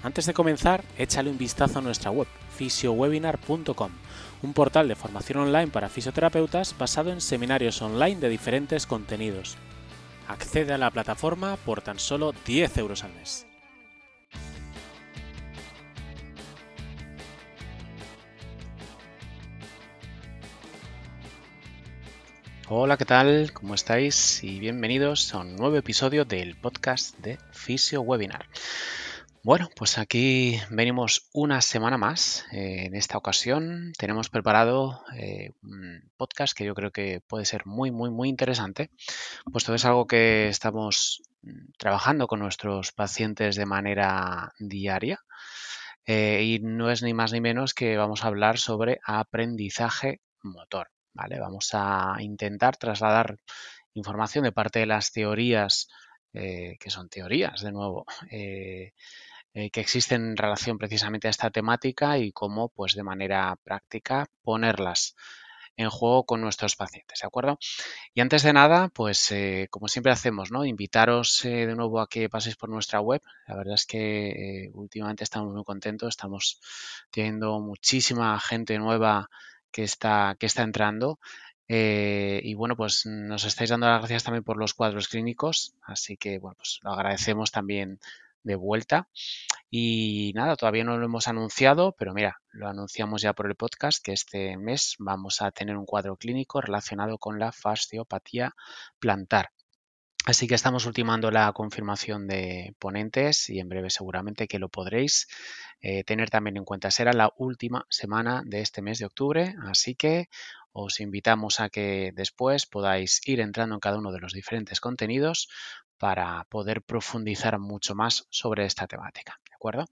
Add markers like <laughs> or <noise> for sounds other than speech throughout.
Antes de comenzar, échale un vistazo a nuestra web, fisiowebinar.com, un portal de formación online para fisioterapeutas basado en seminarios online de diferentes contenidos. Accede a la plataforma por tan solo 10 euros al mes. Hola, ¿qué tal? ¿Cómo estáis? Y bienvenidos a un nuevo episodio del podcast de Fisio Webinar. Bueno, pues aquí venimos una semana más. Eh, en esta ocasión tenemos preparado eh, un podcast que yo creo que puede ser muy, muy, muy interesante, puesto que es algo que estamos mm, trabajando con nuestros pacientes de manera diaria. Eh, y no es ni más ni menos que vamos a hablar sobre aprendizaje motor. ¿vale? Vamos a intentar trasladar información de parte de las teorías, que son teorías, de nuevo, eh, que existen en relación precisamente a esta temática y cómo, pues de manera práctica, ponerlas en juego con nuestros pacientes, ¿de acuerdo? Y antes de nada, pues eh, como siempre hacemos, ¿no? Invitaros eh, de nuevo a que paséis por nuestra web. La verdad es que últimamente estamos muy contentos, estamos teniendo muchísima gente nueva que está, que está entrando. y bueno, pues nos estáis dando las gracias también por los cuadros clínicos, así que bueno, pues lo agradecemos también de vuelta. Y nada, todavía no lo hemos anunciado, pero mira, lo anunciamos ya por el podcast que este mes vamos a tener un cuadro clínico relacionado con la fasciopatía plantar. Así que estamos ultimando la confirmación de ponentes y en breve seguramente que lo podréis eh, tener también en cuenta. Será la última semana de este mes de octubre, así que os invitamos a que después podáis ir entrando en cada uno de los diferentes contenidos para poder profundizar mucho más sobre esta temática. ¿De acuerdo?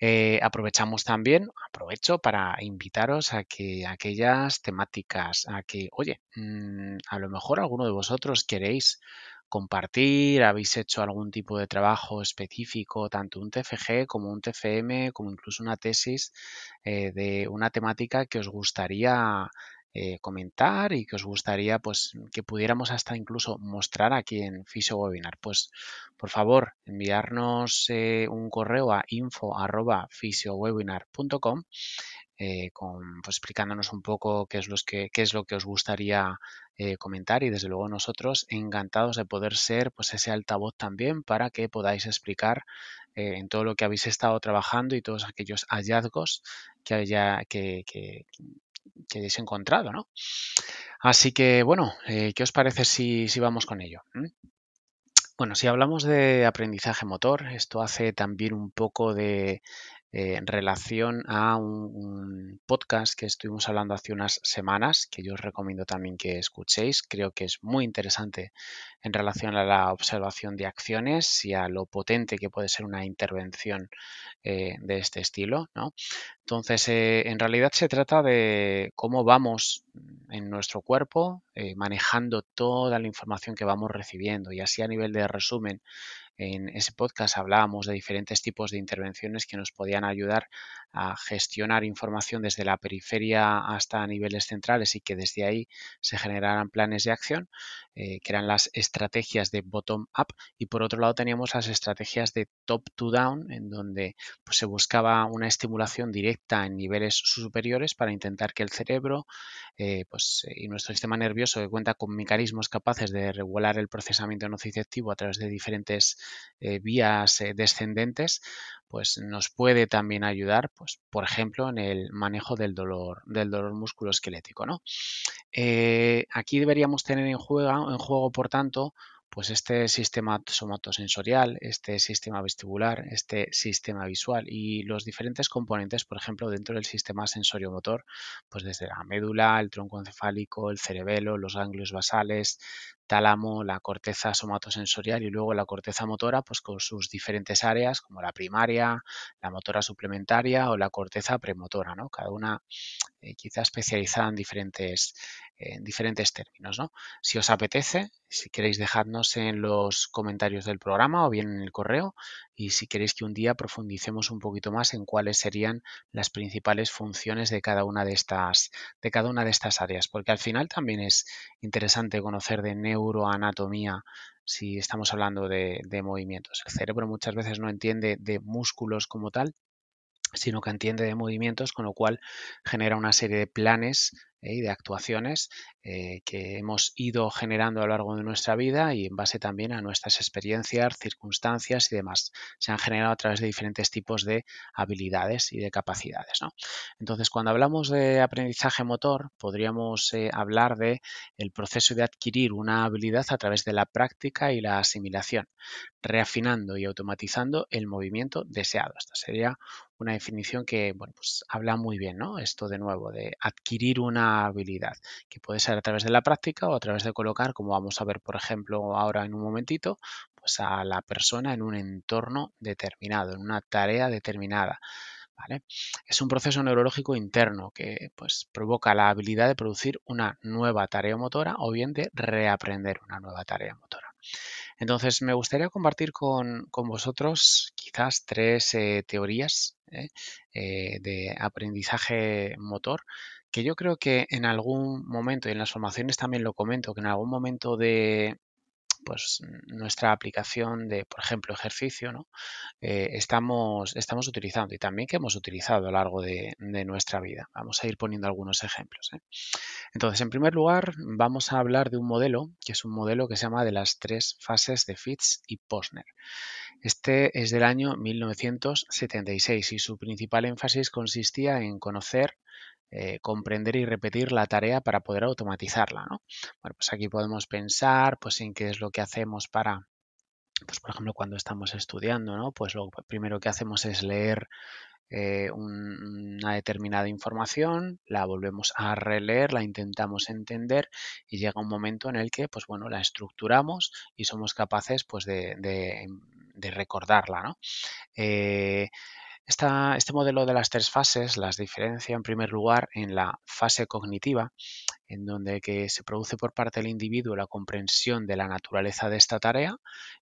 Eh, aprovechamos también, aprovecho para invitaros a que aquellas temáticas, a que, oye, mm, a lo mejor alguno de vosotros queréis compartir, habéis hecho algún tipo de trabajo específico, tanto un TFG como un TFM, como incluso una tesis eh, de una temática que os gustaría eh, comentar y que os gustaría pues que pudiéramos hasta incluso mostrar aquí en Fisio Webinar, pues por favor enviarnos eh, un correo a info@fisiowebinar.com eh, con, pues, explicándonos un poco qué es, los que, qué es lo que os gustaría comentar y desde luego nosotros encantados de poder ser pues ese altavoz también para que podáis explicar en todo lo que habéis estado trabajando y todos aquellos hallazgos que, haya, que hayáis encontrado, ¿no? Así que, bueno, eh, ¿qué os parece si, vamos con ello? ¿Mm? Bueno, si hablamos de aprendizaje motor, esto hace también un poco de eh, relación a un, podcast que estuvimos hablando hace unas semanas, que yo os recomiendo también que escuchéis. Creo que es muy interesante en relación a la observación de acciones y a lo potente que puede ser una intervención eh, de este estilo. Entonces, eh, en realidad se trata de cómo vamos en nuestro cuerpo manejando toda la información que vamos recibiendo y así a nivel de resumen en ese podcast hablábamos de diferentes tipos de intervenciones que nos podían ayudar a gestionar información desde la periferia hasta niveles centrales y que desde ahí se generaran planes de acción, eh, que eran las estrategias de bottom-up. Y por otro lado teníamos las estrategias de top-to-down, en donde pues, se buscaba una estimulación directa en niveles superiores para intentar que el cerebro eh, pues, y nuestro sistema nervioso, que cuenta con mecanismos capaces de regular el procesamiento nociceptivo a través de diferentes eh, vías eh, descendentes, pues nos puede también ayudar, pues, por ejemplo, en el manejo del dolor, del dolor musculoesquelético. ¿no? Eh, aquí deberíamos tener en juego, en juego, por tanto, pues este sistema somatosensorial, este sistema vestibular, este sistema visual y los diferentes componentes, por ejemplo, dentro del sistema sensoriomotor, pues desde la médula, el tronco encefálico, el cerebelo, los ganglios basales, tálamo, la corteza somatosensorial y luego la corteza motora, pues con sus diferentes áreas como la primaria, la motora suplementaria o la corteza premotora, ¿no? Cada una eh, quizá especializada en diferentes, en diferentes términos. ¿no? Si os apetece, si queréis dejadnos en los comentarios del programa o bien en el correo y si queréis que un día profundicemos un poquito más en cuáles serían las principales funciones de cada una de estas, de cada una de estas áreas, porque al final también es interesante conocer de neuroanatomía si estamos hablando de, movimientos. El cerebro muchas veces no entiende de músculos como tal, sino que entiende de movimientos, con lo cual genera una serie de planes. Y de actuaciones eh, que hemos ido generando a lo largo de nuestra vida y en base también a nuestras experiencias, circunstancias y demás. Se han generado a través de diferentes tipos de habilidades y de capacidades. Entonces, cuando hablamos de aprendizaje motor, podríamos eh, hablar de el proceso de adquirir una habilidad a través de la práctica y la asimilación, reafinando y automatizando el movimiento deseado. Esta sería una definición que bueno, pues habla muy bien, ¿no? Esto de nuevo, de adquirir una habilidad, que puede ser a través de la práctica o a través de colocar, como vamos a ver, por ejemplo, ahora en un momentito, pues a la persona en un entorno determinado, en una tarea determinada. ¿Vale? Es un proceso neurológico interno que pues, provoca la habilidad de producir una nueva tarea motora o bien de reaprender una nueva tarea motora. Entonces, me gustaría compartir con, vosotros quizás tres eh, teorías ¿eh? Eh, de aprendizaje motor que yo creo que en algún momento, y en las formaciones también lo comento, que en algún momento de pues nuestra aplicación de, por ejemplo, ejercicio, ¿no? estamos, estamos utilizando y también que hemos utilizado a lo largo de, nuestra vida. Vamos a ir poniendo algunos ejemplos. Entonces, en primer lugar, vamos a hablar de un modelo, que es un modelo que se llama de las tres fases de Fitz y Posner. Este es del año 1976 y su principal énfasis consistía en conocer eh, comprender y repetir la tarea para poder automatizarla. ¿no? Bueno, pues aquí podemos pensar pues, en qué es lo que hacemos para, pues, por ejemplo, cuando estamos estudiando, ¿no? pues lo primero que hacemos es leer eh, una determinada información, la volvemos a releer, la intentamos entender y llega un momento en el que, pues bueno, la estructuramos y somos capaces, pues, de, recordarla, ¿no? Eh, este modelo de las tres fases las diferencia en primer lugar en la fase cognitiva, en donde que se produce por parte del individuo la comprensión de la naturaleza de esta tarea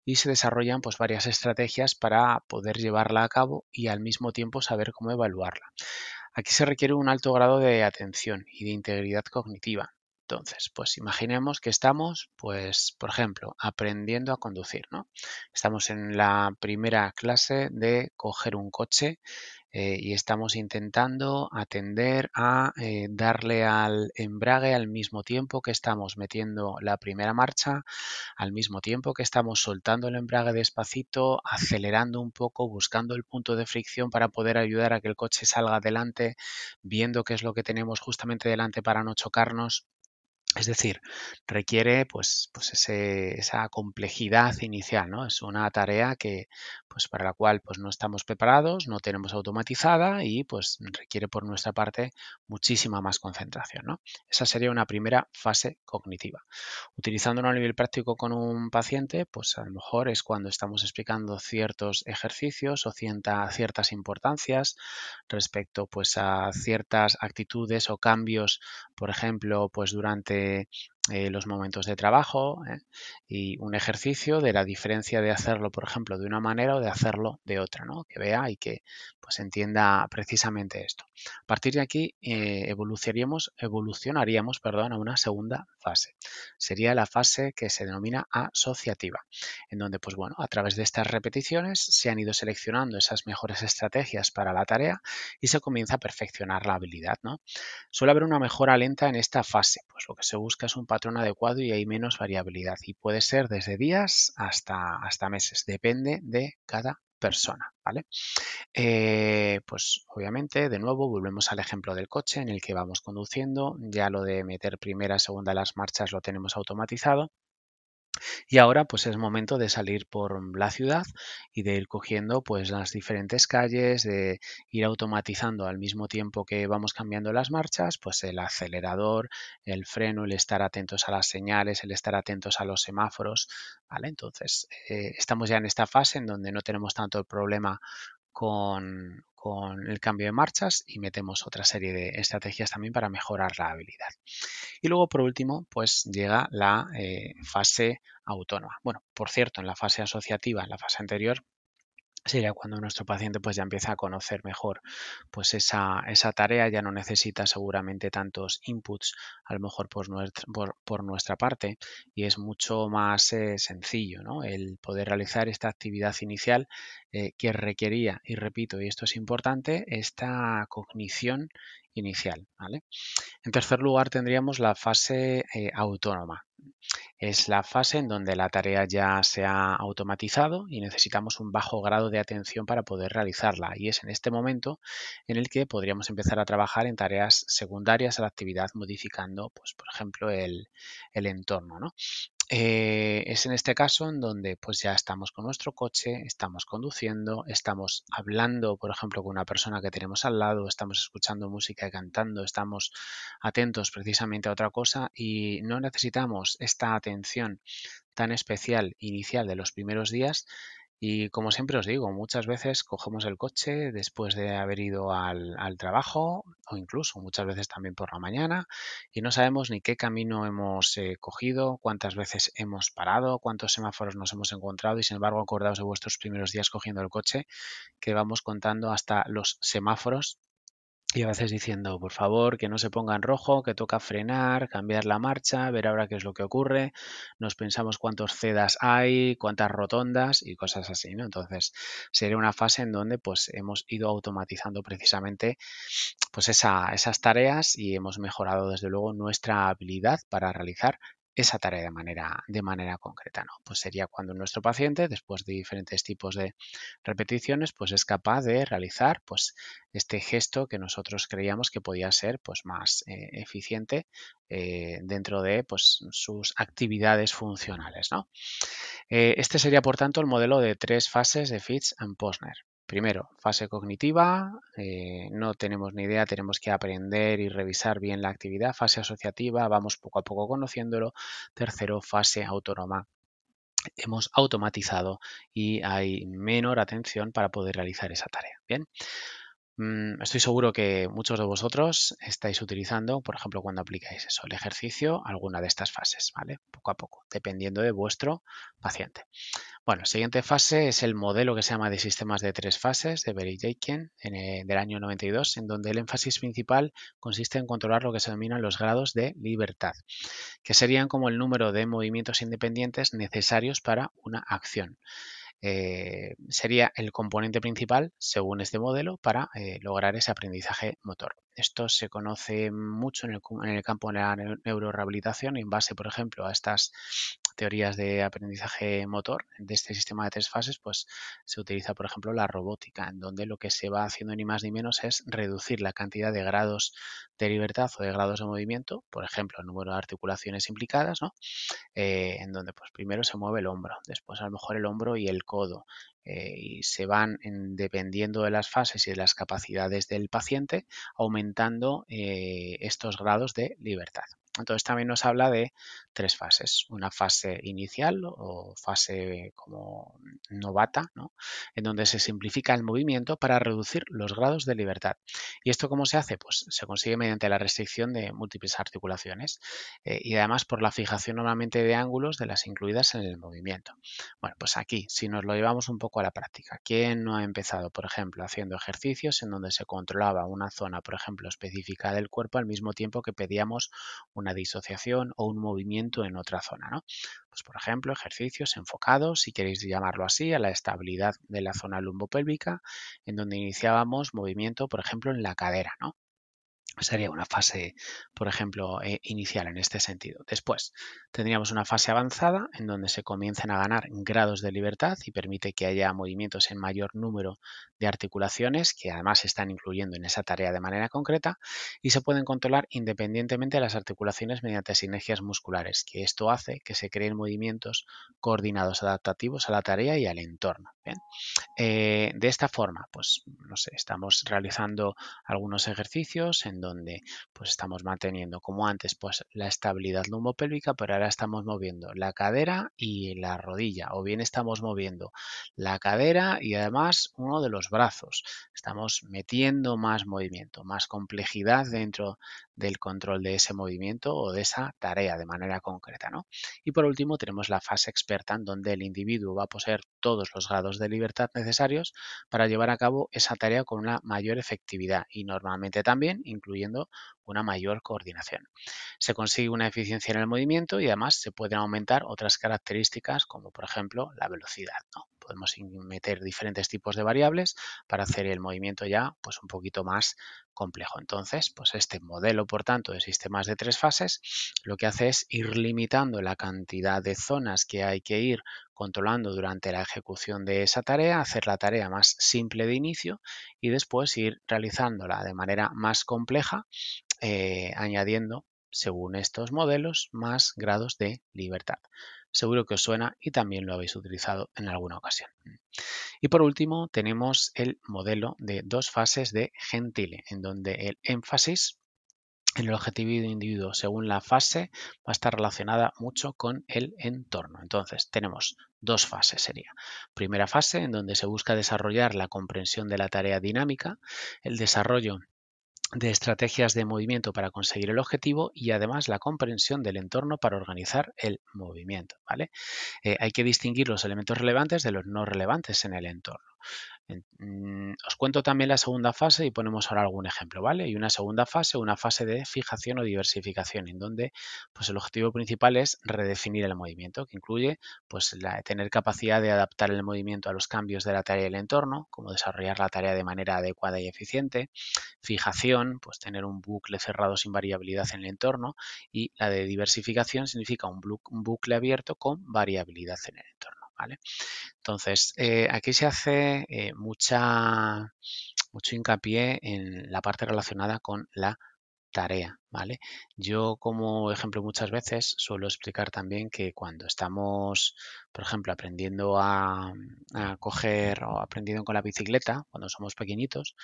y se desarrollan pues, varias estrategias para poder llevarla a cabo y al mismo tiempo saber cómo evaluarla. Aquí se requiere un alto grado de atención y de integridad cognitiva, entonces, pues imaginemos que estamos, pues, por ejemplo, aprendiendo a conducir, ¿no? Estamos en la primera clase de coger un coche eh, y estamos intentando atender a eh, darle al embrague al mismo tiempo que estamos metiendo la primera marcha, al mismo tiempo que estamos soltando el embrague despacito, acelerando un poco, buscando el punto de fricción para poder ayudar a que el coche salga adelante, viendo qué es lo que tenemos justamente delante para no chocarnos. Es decir, requiere pues, pues esa complejidad inicial, ¿no? Es una tarea que, pues para la cual pues no estamos preparados, no tenemos automatizada y pues requiere por nuestra parte muchísima más concentración, ¿no? Esa sería una primera fase cognitiva. Utilizándolo a nivel práctico con un paciente, pues a lo mejor es cuando estamos explicando ciertos ejercicios o ciertas importancias respecto pues a ciertas actitudes o cambios, por ejemplo, pues durante de eh, los momentos de trabajo ¿eh? y un ejercicio de la diferencia de hacerlo, por ejemplo, de una manera o de hacerlo de otra, ¿no? que vea y que pues entienda precisamente esto. A partir de aquí eh, evolucionaríamos, evolucionaríamos perdón, a una segunda fase. Sería la fase que se denomina asociativa, en donde pues bueno, a través de estas repeticiones se han ido seleccionando esas mejores estrategias para la tarea y se comienza a perfeccionar la habilidad. ¿no? Suele haber una mejora lenta en esta fase, pues lo que se busca es un patrón adecuado y hay menos variabilidad y puede ser desde días hasta, hasta meses, depende de cada persona, ¿vale? Eh, pues obviamente, de nuevo, volvemos al ejemplo del coche en el que vamos conduciendo, ya lo de meter primera, segunda las marchas lo tenemos automatizado Y ahora pues es momento de salir por la ciudad y de ir cogiendo pues las diferentes calles, de ir automatizando al mismo tiempo que vamos cambiando las marchas, pues el acelerador, el freno, el estar atentos a las señales, el estar atentos a los semáforos, ¿vale? Entonces eh, estamos ya en esta fase en donde no tenemos tanto el problema con, con el cambio de marchas y metemos otra serie de estrategias también para mejorar la habilidad. Y luego, por último, pues llega la eh, fase autónoma. Bueno, por cierto, en la fase asociativa, en la fase anterior, sería cuando nuestro paciente pues ya empieza a conocer mejor pues esa, esa tarea, ya no necesita seguramente tantos inputs a lo mejor por nuestra, por, nuestra parte y es mucho más eh, sencillo ¿no? el poder realizar esta actividad inicial eh, que requería, y repito, y esto es importante, esta cognición inicial. ¿vale? En tercer lugar tendríamos la fase eh, autónoma. Es la fase en donde la tarea ya se ha automatizado y necesitamos un bajo grado de atención para poder realizarla. Y es en este momento en el que podríamos empezar a trabajar en tareas secundarias a la actividad modificando, pues, por ejemplo, el, entorno. ¿no? Eh, es en este caso en donde pues ya estamos con nuestro coche, estamos conduciendo, estamos hablando, por ejemplo, con una persona que tenemos al lado, estamos escuchando música y cantando, estamos atentos precisamente a otra cosa y no necesitamos esta atención tan especial inicial de los primeros días y como siempre os digo, muchas veces cogemos el coche después de haber ido al, trabajo o incluso muchas veces también por la mañana y no sabemos ni qué camino hemos eh, cogido, cuántas veces hemos parado, cuántos semáforos nos hemos encontrado y sin embargo acordaos de vuestros primeros días cogiendo el coche que vamos contando hasta los semáforos y a veces diciendo, por favor, que no se ponga en rojo, que toca frenar, cambiar la marcha, ver ahora qué es lo que ocurre. Nos pensamos cuántos cedas hay, cuántas rotondas y cosas así, ¿no? Entonces, sería una fase en donde pues hemos ido automatizando precisamente pues esas tareas y hemos mejorado desde luego nuestra habilidad para realizar esa tarea de manera, de manera concreta. ¿no? Pues sería cuando nuestro paciente, después de diferentes tipos de repeticiones, pues es capaz de realizar pues, este gesto que nosotros creíamos que podía ser pues, más eh, eficiente eh, dentro de pues, sus actividades funcionales. ¿no? Eh, este sería, por tanto, el modelo de tres fases de Fitch and Posner. Primero, fase cognitiva, eh, no tenemos ni idea, tenemos que aprender y revisar bien la actividad. Fase asociativa, vamos poco a poco conociéndolo. Tercero, fase autónoma. Hemos automatizado y hay menor atención para poder realizar esa tarea. Bien. Mm, estoy seguro que muchos de vosotros estáis utilizando, por ejemplo, cuando aplicáis eso, el ejercicio, alguna de estas fases, ¿vale? Poco a poco, dependiendo de vuestro paciente. Bueno, siguiente fase es el modelo que se llama de sistemas de tres fases de Berry Jakin del año 92, en donde el énfasis principal consiste en controlar lo que se denominan los grados de libertad, que serían como el número de movimientos independientes necesarios para una acción. Eh, sería el componente principal, según este modelo, para eh, lograr ese aprendizaje motor. Esto se conoce mucho en el, campo de la neurorehabilitación en base, por ejemplo, a estas teorías de aprendizaje motor de este sistema de tres fases, pues se utiliza, por ejemplo, la robótica, en donde lo que se va haciendo ni más ni menos es reducir la cantidad de grados de libertad o de grados de movimiento, por ejemplo, el número de articulaciones implicadas, ¿no? Eh, en donde pues primero se mueve el hombro, después a lo mejor el hombro y el codo, eh, y se van, dependiendo de las fases y de las capacidades del paciente, aumentando eh, estos grados de libertad. Entonces también nos habla de tres fases. Una fase inicial o fase como novata, ¿no? en donde se simplifica el movimiento para reducir los grados de libertad. ¿Y esto cómo se hace? Pues se consigue mediante la restricción de múltiples articulaciones eh, y además por la fijación normalmente de ángulos de las incluidas en el movimiento. Bueno, pues aquí, si nos lo llevamos un poco a la práctica, ¿quién no ha empezado, por ejemplo, haciendo ejercicios en donde se controlaba una zona, por ejemplo, específica del cuerpo al mismo tiempo que pedíamos una disociación o un movimiento en otra zona. ¿no? Pues, por ejemplo, ejercicios enfocados, si queréis llamarlo así, a la estabilidad de la zona lumbopélvica, en donde iniciábamos movimiento, por ejemplo, en la cadera. ¿no? Sería una fase, por ejemplo, eh, inicial en este sentido. Después tendríamos una fase avanzada en donde se comienzan a ganar grados de libertad y permite que haya movimientos en mayor número de articulaciones que además se están incluyendo en esa tarea de manera concreta y se pueden controlar independientemente de las articulaciones mediante sinergias musculares, que esto hace que se creen movimientos coordinados adaptativos a la tarea y al entorno. Eh, de esta forma, pues no sé, estamos realizando algunos ejercicios en donde pues estamos manteniendo como antes pues la estabilidad lumbopélvica, pero ahora estamos moviendo la cadera y la rodilla, o bien estamos moviendo la cadera y además uno de los brazos. Estamos metiendo más movimiento, más complejidad dentro del control de ese movimiento o de esa tarea de manera concreta. ¿no? Y por último tenemos la fase experta en donde el individuo va a poseer todos los grados de libertad necesarios para llevar a cabo esa tarea con una mayor efectividad y normalmente también incluyendo una mayor coordinación. Se consigue una eficiencia en el movimiento y además se pueden aumentar otras características como por ejemplo la velocidad. ¿no? Podemos meter diferentes tipos de variables para hacer el movimiento ya pues un poquito más complejo. Entonces, pues este modelo, por tanto, de sistemas de tres fases, lo que hace es ir limitando la cantidad de zonas que hay que ir controlando durante la ejecución de esa tarea, hacer la tarea más simple de inicio y después ir realizándola de manera más compleja eh, añadiendo, según estos modelos, más grados de libertad. Seguro que os suena y también lo habéis utilizado en alguna ocasión. Y por último, tenemos el modelo de dos fases de Gentile, en donde el énfasis en el objetivo de individuo según la fase va a estar relacionada mucho con el entorno. Entonces, tenemos dos fases sería. Primera fase en donde se busca desarrollar la comprensión de la tarea dinámica, el desarrollo de estrategias de movimiento para conseguir el objetivo y además la comprensión del entorno para organizar el movimiento. ¿vale? Eh, hay que distinguir los elementos relevantes de los no relevantes en el entorno. Mm, os cuento también la segunda fase y ponemos ahora algún ejemplo, ¿vale? Y una segunda fase, una fase de fijación o diversificación, en donde pues el objetivo principal es redefinir el movimiento, que incluye pues tener capacidad de adaptar el movimiento a los cambios de la tarea y el entorno, como desarrollar la tarea de manera adecuada y eficiente, fijación, pues tener un bucle cerrado sin variabilidad en el entorno, y la de diversificación significa un, bucle abierto con variabilidad en el entorno. ¿Vale? Entonces, eh, aquí se hace eh, mucha, mucho hincapié en la parte relacionada con la tarea, ¿vale? Yo como ejemplo muchas veces suelo explicar también que cuando estamos, por ejemplo, aprendiendo a, a, coger o aprendiendo con la bicicleta, cuando somos pequeñitos,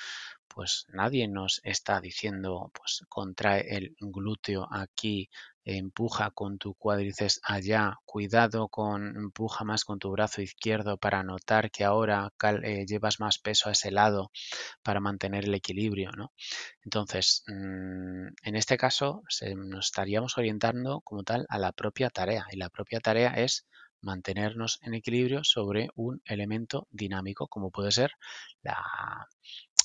pues nadie nos está diciendo, pues contrae el glúteo aquí empuja con tu cuádriceps allá, cuidado con, empuja más con tu brazo izquierdo para notar que ahora eh, llevas más peso a ese lado para mantener el equilibrio, ¿no? Entonces, mm, en este caso nos estaríamos orientando como tal a la propia tarea y la propia tarea es mantenernos en equilibrio sobre un elemento dinámico como puede ser la,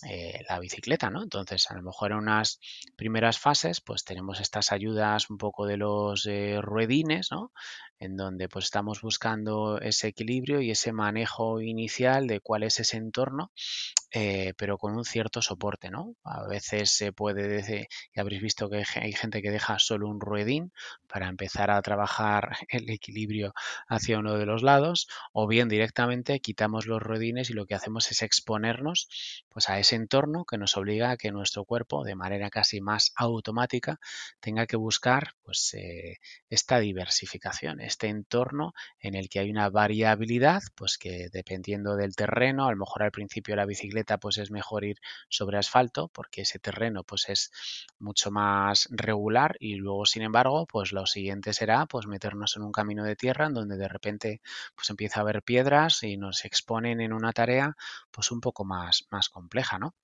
eh, la bicicleta, ¿no? Entonces, a lo mejor en unas primeras fases, pues tenemos estas ayudas un poco de los eh, ruedines, ¿no? En donde pues estamos buscando ese equilibrio y ese manejo inicial de cuál es ese entorno, eh, pero con un cierto soporte, ¿no? A veces se puede, decir, y habréis visto que hay gente que deja solo un ruedín para empezar a trabajar <laughs> el equilibrio hacia uno de los lados, o bien directamente quitamos los ruedines y lo que hacemos es exponernos pues a ese entorno que nos obliga a que nuestro cuerpo, de manera casi más automática, tenga que buscar pues, eh, esta diversificación, este entorno en el que hay una variabilidad, pues que dependiendo del terreno, a lo mejor al principio la bicicleta pues es mejor ir sobre asfalto porque ese terreno pues es mucho más regular y luego sin embargo pues lo siguiente será pues meternos en un camino de tierra en donde de repente pues empieza a haber piedras y nos exponen en una tarea pues un poco más, más compleja, ¿no?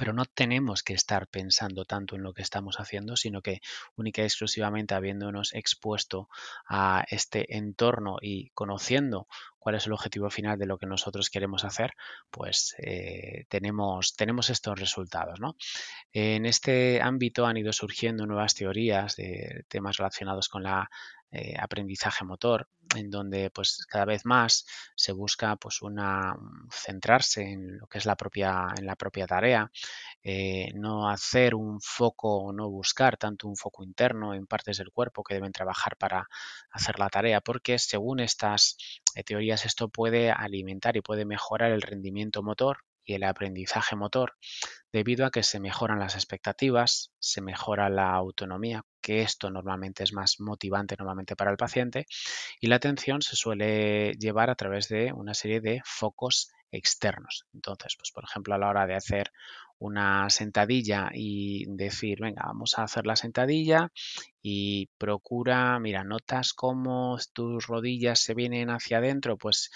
Pero no tenemos que estar pensando tanto en lo que estamos haciendo, sino que única y exclusivamente habiéndonos expuesto a este entorno y conociendo cuál es el objetivo final de lo que nosotros queremos hacer, pues eh, tenemos, tenemos estos resultados. ¿no? En este ámbito han ido surgiendo nuevas teorías de temas relacionados con la eh, aprendizaje motor, en donde pues cada vez más se busca pues una centrarse en lo que es la propia en la propia tarea eh, no hacer un foco no buscar tanto un foco interno en partes del cuerpo que deben trabajar para hacer la tarea porque según estas eh, teorías esto puede alimentar y puede mejorar el rendimiento motor y el aprendizaje motor debido a que se mejoran las expectativas, se mejora la autonomía, que esto normalmente es más motivante normalmente para el paciente, y la atención se suele llevar a través de una serie de focos externos. Entonces, pues por ejemplo, a la hora de hacer una sentadilla y decir, venga, vamos a hacer la sentadilla y procura, mira, notas cómo tus rodillas se vienen hacia adentro, pues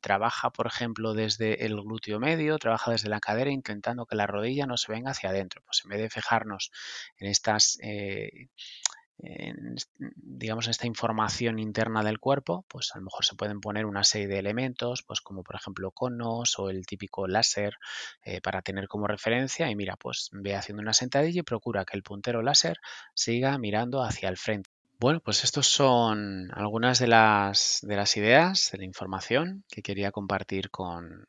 trabaja, por ejemplo, desde el glúteo medio, trabaja desde la cadera intentando que la rodilla no se venga hacia adentro. Pues en vez de fijarnos en estas eh, en, digamos, esta información interna del cuerpo, pues a lo mejor se pueden poner una serie de elementos, pues como por ejemplo conos o el típico láser eh, para tener como referencia y mira, pues ve haciendo una sentadilla y procura que el puntero láser siga mirando hacia el frente. Bueno, pues estos son algunas de las, de las ideas, de la información que quería compartir con,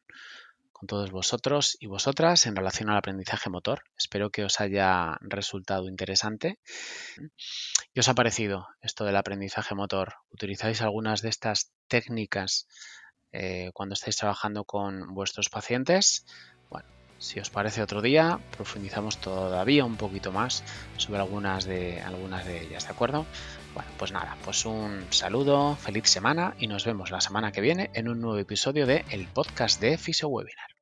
con todos vosotros y vosotras en relación al aprendizaje motor. Espero que os haya resultado interesante. ¿Qué os ha parecido esto del aprendizaje motor? ¿Utilizáis algunas de estas técnicas eh, cuando estáis trabajando con vuestros pacientes? Bueno, si os parece otro día, profundizamos todavía un poquito más sobre algunas de, algunas de ellas, ¿de acuerdo? Bueno, pues nada, pues un saludo, feliz semana y nos vemos la semana que viene en un nuevo episodio de el podcast de Fisio Webinar.